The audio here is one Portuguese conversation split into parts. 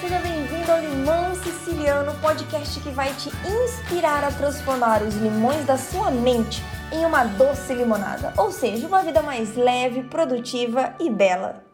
seja bem-vindo ao Limão Siciliano, podcast que vai te inspirar a transformar os limões da sua mente em uma doce limonada, ou seja, uma vida mais leve, produtiva e bela.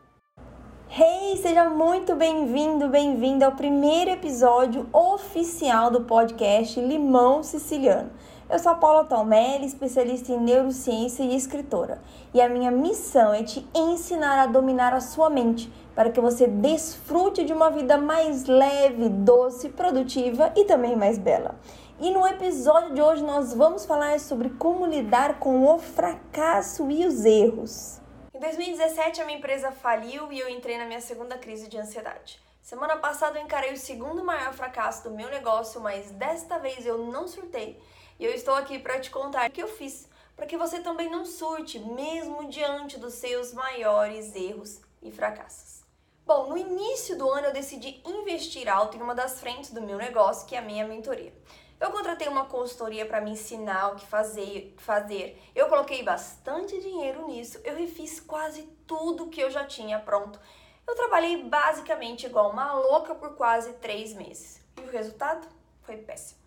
Hey, seja muito bem-vindo, bem-vinda ao primeiro episódio oficial do podcast Limão Siciliano. Eu sou a Paula Tomelli, especialista em neurociência e escritora, e a minha missão é te ensinar a dominar a sua mente para que você desfrute de uma vida mais leve, doce, produtiva e também mais bela. E no episódio de hoje nós vamos falar sobre como lidar com o fracasso e os erros. Em 2017 a minha empresa faliu e eu entrei na minha segunda crise de ansiedade. Semana passada eu encarei o segundo maior fracasso do meu negócio, mas desta vez eu não surtei e eu estou aqui para te contar o que eu fiz, para que você também não surte, mesmo diante dos seus maiores erros e fracassos. Bom, no início do ano eu decidi investir alto em uma das frentes do meu negócio, que é a minha mentoria. Eu contratei uma consultoria para me ensinar o que fazer, fazer. Eu coloquei bastante dinheiro nisso. Eu refiz quase tudo que eu já tinha pronto. Eu trabalhei basicamente igual uma louca por quase três meses. E o resultado foi péssimo.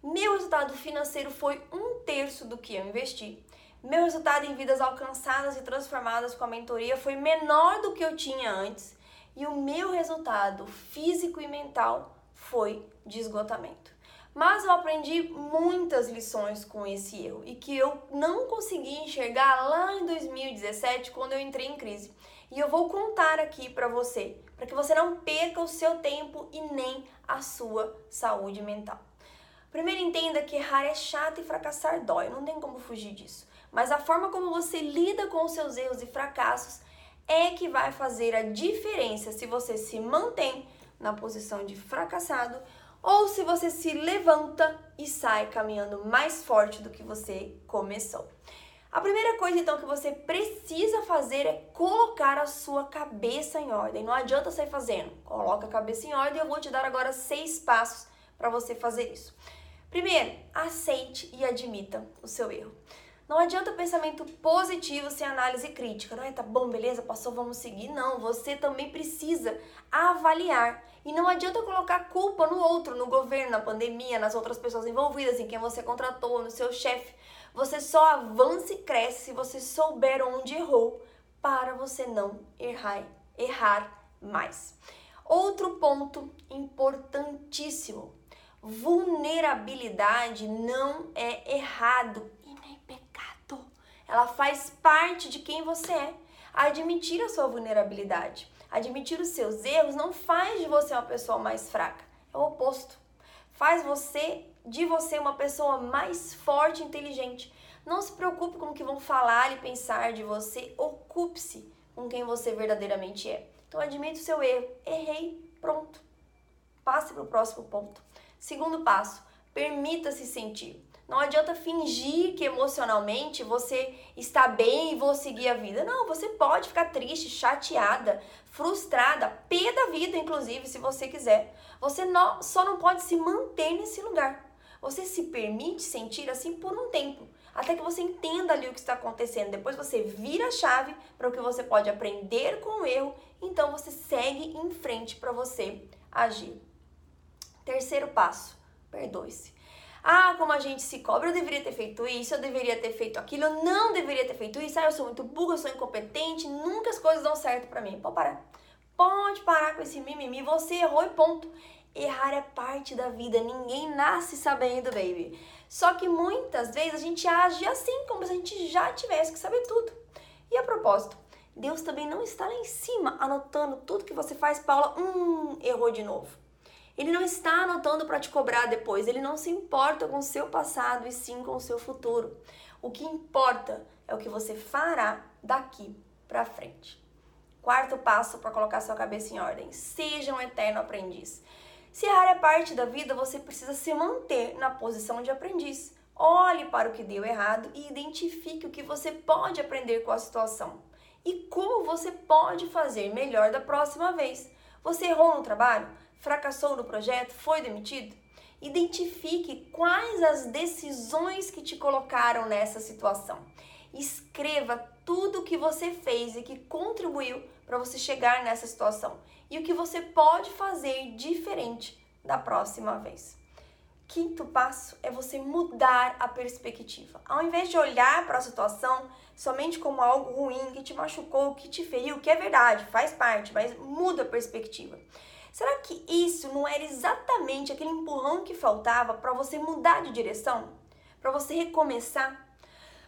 Meu resultado financeiro foi um terço do que eu investi. Meu resultado em vidas alcançadas e transformadas com a mentoria foi menor do que eu tinha antes. E o meu resultado físico e mental foi de esgotamento. Mas eu aprendi muitas lições com esse erro e que eu não consegui enxergar lá em 2017 quando eu entrei em crise. E eu vou contar aqui para você, para que você não perca o seu tempo e nem a sua saúde mental. Primeiro entenda que errar é chato e fracassar dói, não tem como fugir disso. Mas a forma como você lida com os seus erros e fracassos é que vai fazer a diferença se você se mantém na posição de fracassado ou se você se levanta e sai caminhando mais forte do que você começou. A primeira coisa então que você precisa fazer é colocar a sua cabeça em ordem. Não adianta sair fazendo. Coloca a cabeça em ordem. Eu vou te dar agora seis passos para você fazer isso. Primeiro, aceite e admita o seu erro. Não adianta pensamento positivo sem análise crítica, não é? Tá bom, beleza, passou, vamos seguir. Não, você também precisa avaliar. E não adianta colocar culpa no outro, no governo, na pandemia, nas outras pessoas envolvidas, em quem você contratou, no seu chefe. Você só avança e cresce se você souber onde errou para você não errar, errar mais. Outro ponto importantíssimo vulnerabilidade não é errado. Ela faz parte de quem você é. Admitir a sua vulnerabilidade, admitir os seus erros não faz de você uma pessoa mais fraca. É o oposto. Faz você de você uma pessoa mais forte e inteligente. Não se preocupe com o que vão falar e pensar de você, ocupe-se com quem você verdadeiramente é. Então admite o seu erro. Errei, pronto. Passe para o próximo ponto. Segundo passo, permita-se sentir. Não adianta fingir que emocionalmente você está bem e vou seguir a vida. Não, você pode ficar triste, chateada, frustrada, pé da vida, inclusive, se você quiser. Você não, só não pode se manter nesse lugar. Você se permite sentir assim por um tempo, até que você entenda ali o que está acontecendo. Depois você vira a chave para o que você pode aprender com o erro, então você segue em frente para você agir. Terceiro passo, perdoe-se. Ah, como a gente se cobra, eu deveria ter feito isso, eu deveria ter feito aquilo, eu não deveria ter feito isso, ah, eu sou muito burra, eu sou incompetente, nunca as coisas dão certo para mim. Pode parar. Pode parar com esse mimimi, você errou e ponto. Errar é parte da vida, ninguém nasce sabendo, baby. Só que muitas vezes a gente age assim, como se a gente já tivesse que saber tudo. E a propósito, Deus também não está lá em cima anotando tudo que você faz, Paula, hum, errou de novo. Ele não está anotando para te cobrar depois, ele não se importa com o seu passado e sim com o seu futuro. O que importa é o que você fará daqui para frente. Quarto passo para colocar sua cabeça em ordem: seja um eterno aprendiz. Se errar é parte da vida, você precisa se manter na posição de aprendiz. Olhe para o que deu errado e identifique o que você pode aprender com a situação e como você pode fazer melhor da próxima vez. Você errou no trabalho? Fracassou no projeto, foi demitido? Identifique quais as decisões que te colocaram nessa situação Escreva tudo o que você fez e que contribuiu para você chegar nessa situação e o que você pode fazer diferente da próxima vez. Quinto passo é você mudar a perspectiva. Ao invés de olhar para a situação somente como algo ruim, que te machucou, que te feriu, que é verdade, faz parte, mas muda a perspectiva. Será que isso não era exatamente aquele empurrão que faltava para você mudar de direção? Para você recomeçar?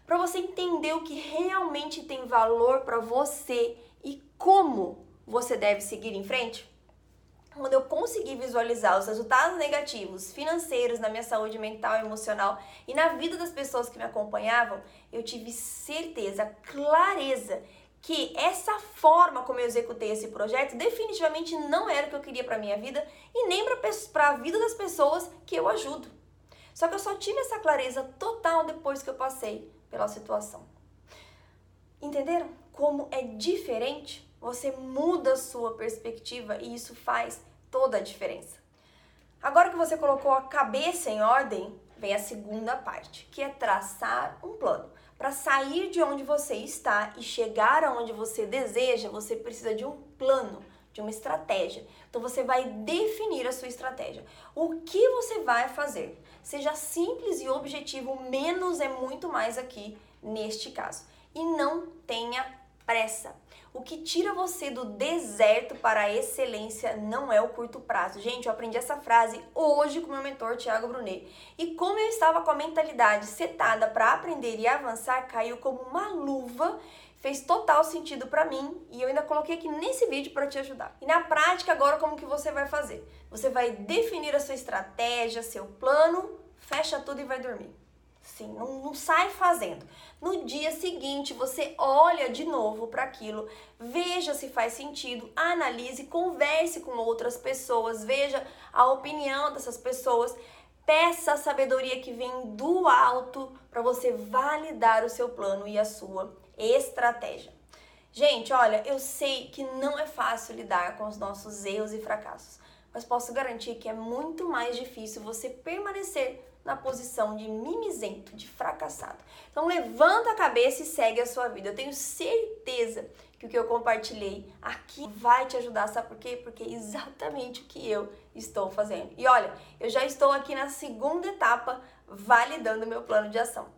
Para você entender o que realmente tem valor para você e como você deve seguir em frente? quando eu consegui visualizar os resultados negativos financeiros na minha saúde mental e emocional e na vida das pessoas que me acompanhavam, eu tive certeza, clareza que essa forma como eu executei esse projeto definitivamente não era o que eu queria para minha vida e nem para a vida das pessoas que eu ajudo. Só que eu só tive essa clareza total depois que eu passei pela situação. Entenderam como é diferente? Você muda a sua perspectiva e isso faz toda a diferença. Agora que você colocou a cabeça em ordem, vem a segunda parte, que é traçar um plano. Para sair de onde você está e chegar aonde você deseja, você precisa de um plano, de uma estratégia. Então você vai definir a sua estratégia. O que você vai fazer? Seja simples e objetivo, menos é muito mais aqui neste caso. E não tenha pressa. O que tira você do deserto para a excelência não é o curto prazo. Gente, eu aprendi essa frase hoje com meu mentor Thiago Brunet. E como eu estava com a mentalidade setada para aprender e avançar, caiu como uma luva fez total sentido para mim e eu ainda coloquei aqui nesse vídeo para te ajudar. E na prática agora como que você vai fazer? Você vai definir a sua estratégia, seu plano, fecha tudo e vai dormir. Sim, não, não sai fazendo. No dia seguinte, você olha de novo para aquilo, veja se faz sentido, analise, converse com outras pessoas, veja a opinião dessas pessoas, peça a sabedoria que vem do alto para você validar o seu plano e a sua estratégia. Gente, olha, eu sei que não é fácil lidar com os nossos erros e fracassos, mas posso garantir que é muito mais difícil você permanecer na posição de mimizento, de fracassado. Então levanta a cabeça e segue a sua vida. Eu tenho certeza que o que eu compartilhei aqui vai te ajudar, sabe por quê? Porque é exatamente o que eu estou fazendo. E olha, eu já estou aqui na segunda etapa validando meu plano de ação.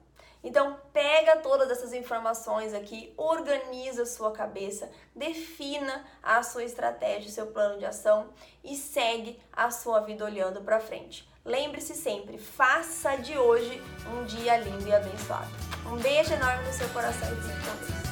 Então, pega todas essas informações aqui, organiza a sua cabeça, defina a sua estratégia, seu plano de ação e segue a sua vida olhando para frente. Lembre-se sempre, faça de hoje um dia lindo e abençoado. Um beijo enorme no seu coração e fique com Deus.